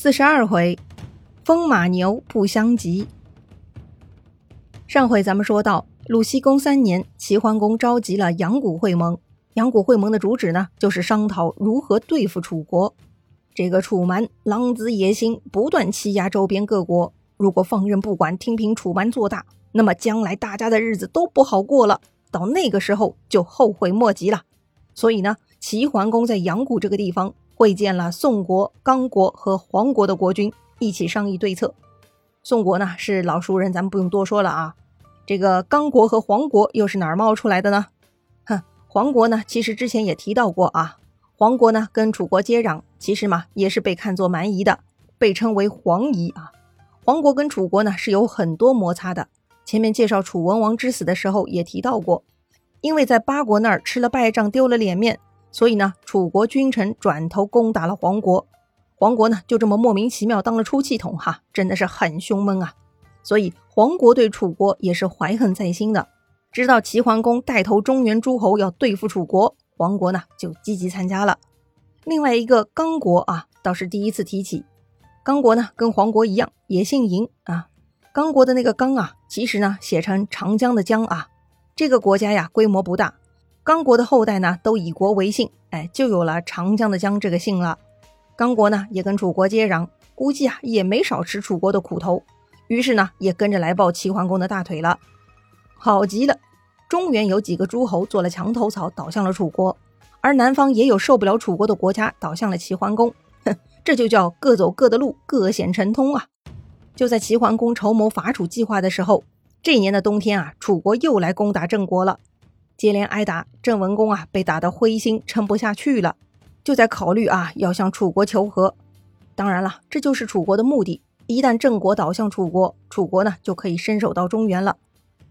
四十二回，风马牛不相及。上回咱们说到，鲁僖公三年，齐桓公召集了阳谷会盟。阳谷会盟的主旨呢，就是商讨如何对付楚国。这个楚蛮狼子野心，不断欺压周边各国。如果放任不管，听凭楚蛮做大，那么将来大家的日子都不好过了。到那个时候，就后悔莫及了。所以呢，齐桓公在阳谷这个地方。会见了宋国、刚国和黄国的国君，一起商议对策。宋国呢是老熟人，咱们不用多说了啊。这个刚国和黄国又是哪儿冒出来的呢？哼，黄国呢其实之前也提到过啊。黄国呢跟楚国接壤，其实嘛也是被看作蛮夷的，被称为黄夷啊。黄国跟楚国呢是有很多摩擦的。前面介绍楚文王之死的时候也提到过，因为在八国那儿吃了败仗，丢了脸面。所以呢，楚国君臣转头攻打了黄国，黄国呢就这么莫名其妙当了出气筒，哈，真的是很凶闷啊。所以黄国对楚国也是怀恨在心的。知道齐桓公带头中原诸侯要对付楚国，黄国呢就积极参加了。另外一个刚国啊，倒是第一次提起。刚国呢跟黄国一样，也姓嬴啊。刚国的那个刚啊，其实呢写成长江的江啊。这个国家呀，规模不大。刚国的后代呢，都以国为姓，哎，就有了长江的江这个姓了。刚国呢，也跟楚国接壤，估计啊，也没少吃楚国的苦头，于是呢，也跟着来抱齐桓公的大腿了。好极了，中原有几个诸侯做了墙头草，倒向了楚国，而南方也有受不了楚国的国家倒向了齐桓公，哼，这就叫各走各的路，各显神通啊！就在齐桓公筹谋伐楚计划的时候，这年的冬天啊，楚国又来攻打郑国了。接连挨打，郑文公啊被打得灰心，撑不下去了，就在考虑啊要向楚国求和。当然了，这就是楚国的目的。一旦郑国倒向楚国，楚国呢就可以伸手到中原了。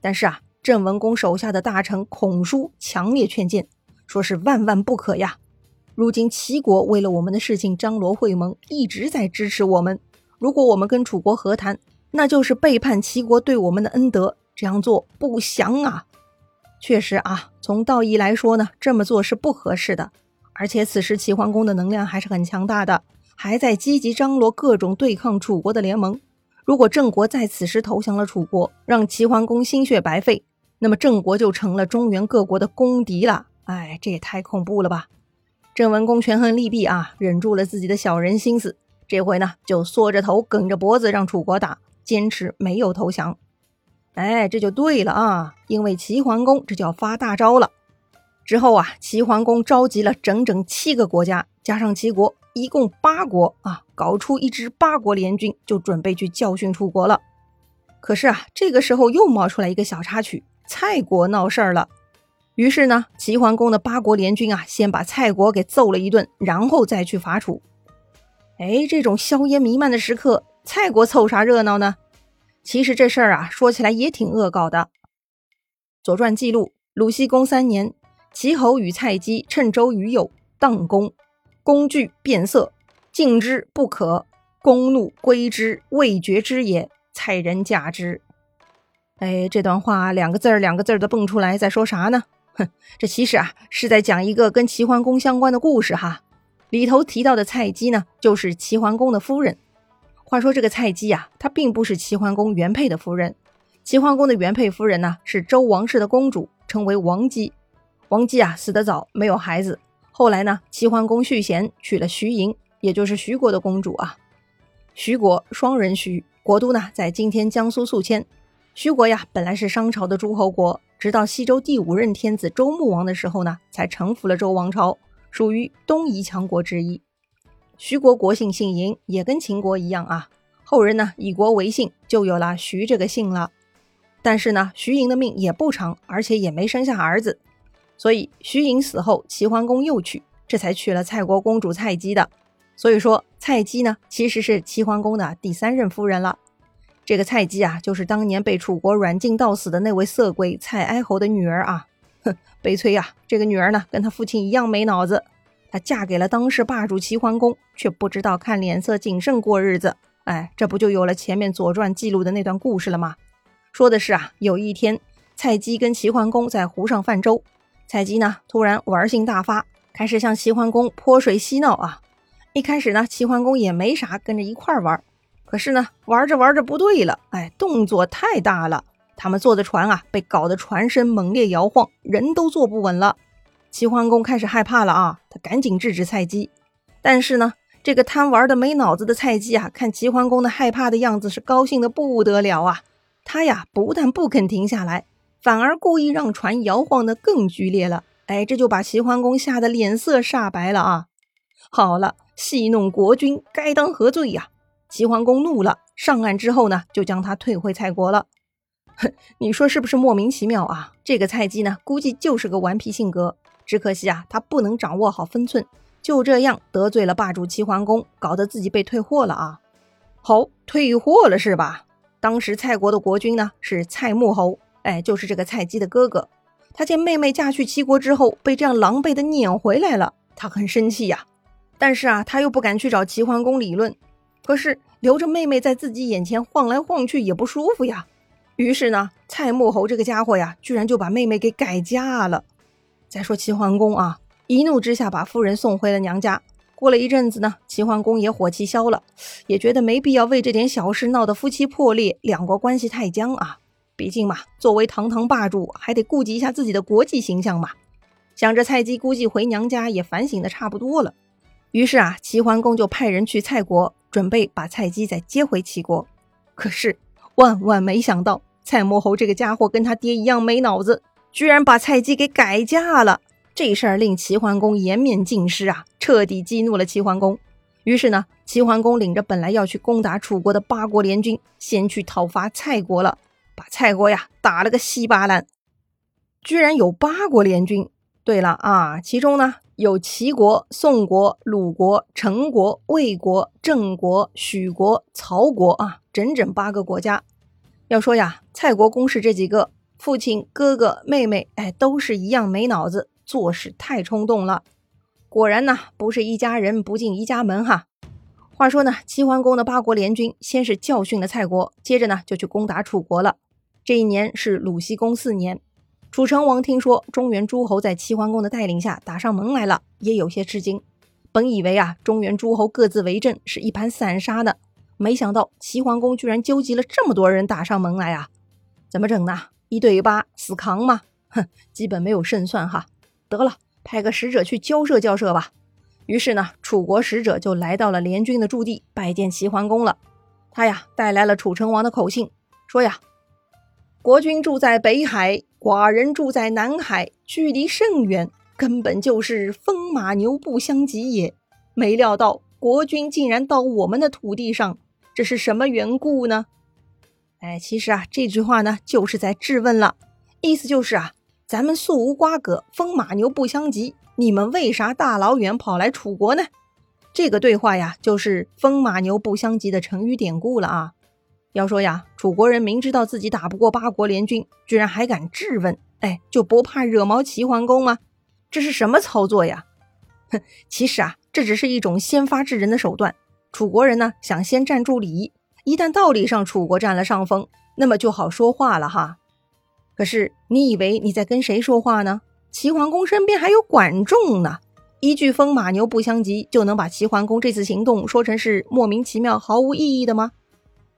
但是啊，郑文公手下的大臣孔叔强烈劝谏，说是万万不可呀！如今齐国为了我们的事情张罗会盟，一直在支持我们。如果我们跟楚国和谈，那就是背叛齐国对我们的恩德，这样做不祥啊！确实啊，从道义来说呢，这么做是不合适的。而且此时齐桓公的能量还是很强大的，还在积极张罗各种对抗楚国的联盟。如果郑国在此时投降了楚国，让齐桓公心血白费，那么郑国就成了中原各国的公敌了。哎，这也太恐怖了吧！郑文公权衡利弊啊，忍住了自己的小人心思，这回呢就缩着头，梗着脖子让楚国打，坚持没有投降。哎，这就对了啊！因为齐桓公这就要发大招了。之后啊，齐桓公召集了整整七个国家，加上齐国，一共八国啊，搞出一支八国联军，就准备去教训楚国了。可是啊，这个时候又冒出来一个小插曲，蔡国闹事儿了。于是呢，齐桓公的八国联军啊，先把蔡国给揍了一顿，然后再去伐楚。哎，这种硝烟弥漫的时刻，蔡国凑啥热闹呢？其实这事儿啊，说起来也挺恶搞的。《左传》记录，鲁僖公三年，齐侯与蔡姬趁周于右，荡公，公惧变色，敬之不可。公怒归之，未决之也。蔡人嫁之。哎，这段话两个字儿两个字儿的蹦出来，在说啥呢？哼，这其实啊是在讲一个跟齐桓公相关的故事哈。里头提到的蔡姬呢，就是齐桓公的夫人。话说这个蔡姬啊，她并不是齐桓公原配的夫人。齐桓公的原配夫人呢，是周王室的公主，称为王姬。王姬啊，死得早，没有孩子。后来呢，齐桓公续弦，娶了徐莹，也就是徐国的公主啊。徐国双人徐，国都呢在今天江苏宿迁。徐国呀，本来是商朝的诸侯国，直到西周第五任天子周穆王的时候呢，才臣服了周王朝，属于东夷强国之一。徐国国姓姓嬴，也跟秦国一样啊。后人呢以国为姓，就有了徐这个姓了。但是呢，徐嬴的命也不长，而且也没生下儿子。所以徐嬴死后，齐桓公又娶，这才娶了蔡国公主蔡姬的。所以说，蔡姬呢其实是齐桓公的第三任夫人了。这个蔡姬啊，就是当年被楚国软禁到死的那位色鬼蔡哀侯的女儿啊。哼，悲催呀！这个女儿呢，跟她父亲一样没脑子。嫁给了当世霸主齐桓公，却不知道看脸色，谨慎过日子。哎，这不就有了前面《左传》记录的那段故事了吗？说的是啊，有一天，蔡姬跟齐桓公在湖上泛舟，蔡姬呢突然玩性大发，开始向齐桓公泼水嬉闹啊。一开始呢，齐桓公也没啥，跟着一块玩。可是呢，玩着玩着不对了，哎，动作太大了。他们坐的船啊，被搞得船身猛烈摇晃，人都坐不稳了。齐桓公开始害怕了啊，他赶紧制止菜鸡。但是呢，这个贪玩的没脑子的菜鸡啊，看齐桓公的害怕的样子，是高兴的不得了啊。他呀，不但不肯停下来，反而故意让船摇晃的更剧烈了。哎，这就把齐桓公吓得脸色煞白了啊。好了，戏弄国君，该当何罪呀？齐桓公怒了，上岸之后呢，就将他退回蔡国了。哼，你说是不是莫名其妙啊？这个菜鸡呢，估计就是个顽皮性格。只可惜啊，他不能掌握好分寸，就这样得罪了霸主齐桓公，搞得自己被退货了啊！好，退货了是吧？当时蔡国的国君呢是蔡穆侯，哎，就是这个蔡姬的哥哥。他见妹妹嫁去齐国之后被这样狼狈的撵回来了，他很生气呀。但是啊，他又不敢去找齐桓公理论。可是留着妹妹在自己眼前晃来晃去也不舒服呀。于是呢，蔡穆侯这个家伙呀，居然就把妹妹给改嫁了。再说齐桓公啊，一怒之下把夫人送回了娘家。过了一阵子呢，齐桓公也火气消了，也觉得没必要为这点小事闹得夫妻破裂，两国关系太僵啊。毕竟嘛，作为堂堂霸主，还得顾及一下自己的国际形象嘛。想着蔡姬估计回娘家也反省的差不多了。于是啊，齐桓公就派人去蔡国，准备把蔡姬再接回齐国。可是万万没想到，蔡穆侯这个家伙跟他爹一样没脑子，居然把蔡姬给改嫁了。这事儿令齐桓公颜面尽失啊，彻底激怒了齐桓公。于是呢，齐桓公领着本来要去攻打楚国的八国联军，先去讨伐蔡国了，把蔡国呀打了个稀巴烂。居然有八国联军！对了啊，其中呢。有齐国、宋国、鲁国、陈国、魏国、郑国、许国、曹国啊，整整八个国家。要说呀，蔡国公是这几个父亲、哥哥、妹妹，哎，都是一样没脑子，做事太冲动了。果然呢，不是一家人不进一家门哈。话说呢，齐桓公的八国联军先是教训了蔡国，接着呢就去攻打楚国了。这一年是鲁僖公四年。楚成王听说中原诸侯在齐桓公的带领下打上门来了，也有些吃惊。本以为啊，中原诸侯各自为政，是一盘散沙的，没想到齐桓公居然纠集了这么多人打上门来啊！怎么整呢？一对八，死扛吗？哼，基本没有胜算哈。得了，派个使者去交涉交涉吧。于是呢，楚国使者就来到了联军的驻地，拜见齐桓公了。他呀，带来了楚成王的口信，说呀。国君住在北海，寡人住在南海，距离甚远，根本就是风马牛不相及也。没料到国君竟然到我们的土地上，这是什么缘故呢？哎，其实啊，这句话呢，就是在质问了，意思就是啊，咱们素无瓜葛，风马牛不相及，你们为啥大老远跑来楚国呢？这个对话呀，就是风马牛不相及的成语典故了啊。要说呀，楚国人明知道自己打不过八国联军，居然还敢质问，哎，就不怕惹毛齐桓公吗？这是什么操作呀？哼，其实啊，这只是一种先发制人的手段。楚国人呢，想先占住理，一旦道理上楚国占了上风，那么就好说话了哈。可是你以为你在跟谁说话呢？齐桓公身边还有管仲呢，一句风马牛不相及，就能把齐桓公这次行动说成是莫名其妙、毫无意义的吗？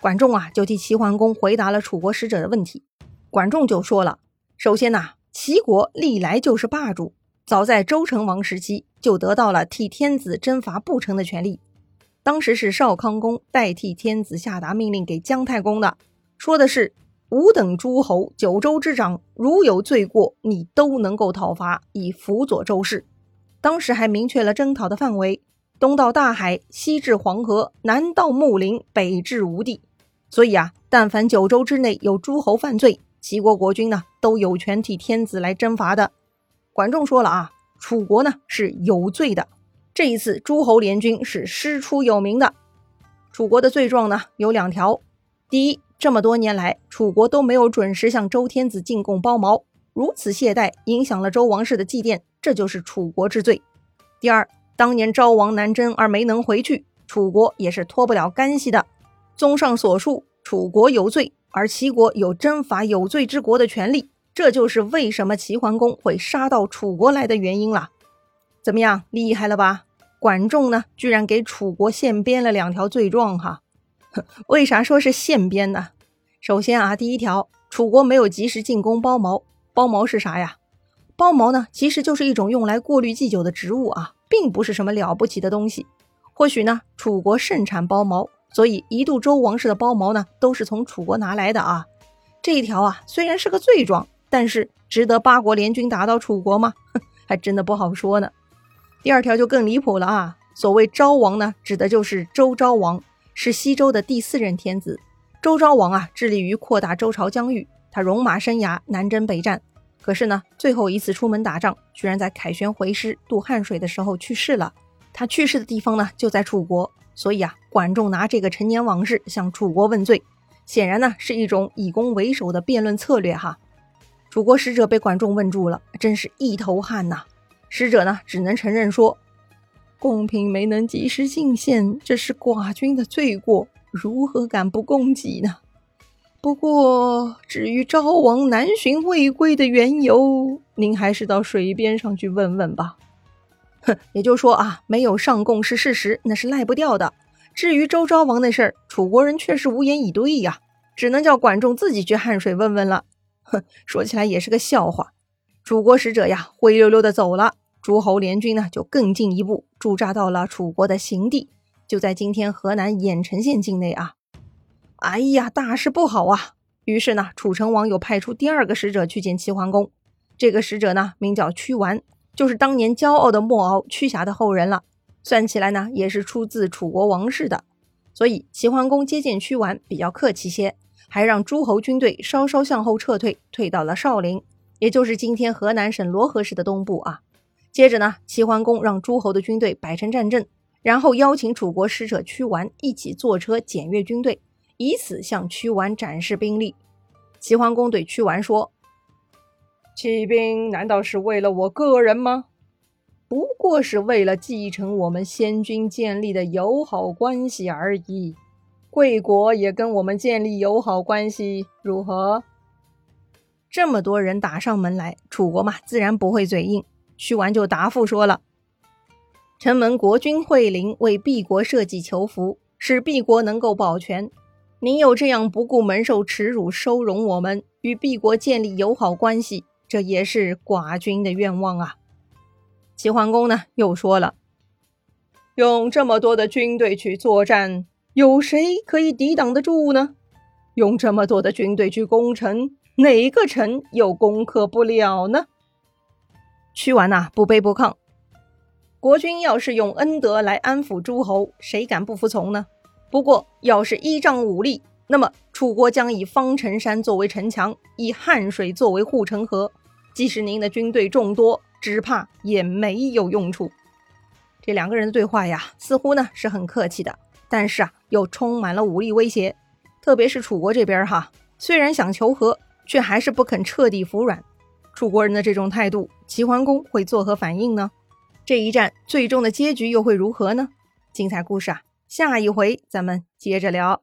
管仲啊，就替齐桓公回答了楚国使者的问题。管仲就说了：首先呐，齐国历来就是霸主，早在周成王时期就得到了替天子征伐不成的权利。当时是少康公代替天子下达命令给姜太公的，说的是：吾等诸侯九州之长，如有罪过，你都能够讨伐，以辅佐周氏。当时还明确了征讨的范围：东到大海，西至黄河，南到穆林，北至吴地。所以啊，但凡九州之内有诸侯犯罪，齐国国君呢都有权替天子来征伐的。管仲说了啊，楚国呢是有罪的，这一次诸侯联军是师出有名的。楚国的罪状呢有两条：第一，这么多年来楚国都没有准时向周天子进贡包毛，如此懈怠影响了周王室的祭奠，这就是楚国之罪；第二，当年昭王南征而没能回去，楚国也是脱不了干系的。综上所述，楚国有罪，而齐国有征伐有罪之国的权利，这就是为什么齐桓公会杀到楚国来的原因了。怎么样，厉害了吧？管仲呢，居然给楚国现编了两条罪状哈。为啥说是现编呢？首先啊，第一条，楚国没有及时进攻包茅。包茅是啥呀？包茅呢，其实就是一种用来过滤祭酒的植物啊，并不是什么了不起的东西。或许呢，楚国盛产包茅，所以一度周王室的包茅呢，都是从楚国拿来的啊。这一条啊，虽然是个罪状，但是值得八国联军打到楚国吗？还真的不好说呢。第二条就更离谱了啊！所谓昭王呢，指的就是周昭王，是西周的第四任天子。周昭王啊，致力于扩大周朝疆域，他戎马生涯，南征北战。可是呢，最后一次出门打仗，居然在凯旋回师渡汉水的时候去世了。他去世的地方呢，就在楚国。所以啊，管仲拿这个陈年往事向楚国问罪。显然呢，是一种以攻为守的辩论策略哈。楚国使者被管仲问住了，真是一头汗呐。使者呢，只能承认说，贡品没能及时进献，这是寡君的罪过，如何敢不供给呢？不过，至于昭王南巡未归的缘由，您还是到水边上去问问吧。哼，也就说啊，没有上贡是事实，那是赖不掉的。至于周昭王那事儿，楚国人却是无言以对呀，只能叫管仲自己去汉水问问了。哼，说起来也是个笑话。楚国使者呀，灰溜溜的走了，诸侯联军呢就更进一步驻扎到了楚国的行地，就在今天河南郾城县境内啊。哎呀，大事不好啊！于是呢，楚成王又派出第二个使者去见齐桓公。这个使者呢，名叫屈完，就是当年骄傲的莫敖屈瑕的后人了。算起来呢，也是出自楚国王室的，所以齐桓公接见屈完比较客气些，还让诸侯军队稍稍向后撤退，退到了少陵，也就是今天河南省漯河市的东部啊。接着呢，齐桓公让诸侯的军队摆成战阵，然后邀请楚国使者屈完一起坐车检阅军队，以此向屈完展示兵力。齐桓公对屈完说：“起兵难道是为了我个人吗？”不过是为了继承我们先君建立的友好关系而已。贵国也跟我们建立友好关系，如何？这么多人打上门来，楚国嘛，自然不会嘴硬。屈完就答复说了：“臣门国君惠陵为敝国设计求福，使敝国能够保全。您又这样不顾门受耻辱，收容我们，与敝国建立友好关系，这也是寡君的愿望啊。”齐桓公呢，又说了：“用这么多的军队去作战，有谁可以抵挡得住呢？用这么多的军队去攻城，哪个城又攻克不了呢？”屈完呐，不卑不亢。国君要是用恩德来安抚诸侯，谁敢不服从呢？不过，要是依仗武力，那么楚国将以方城山作为城墙，以汉水作为护城河。即使您的军队众多，只怕也没有用处。这两个人的对话呀，似乎呢是很客气的，但是啊，又充满了武力威胁。特别是楚国这边哈，虽然想求和，却还是不肯彻底服软。楚国人的这种态度，齐桓公会作何反应呢？这一战最终的结局又会如何呢？精彩故事啊，下一回咱们接着聊。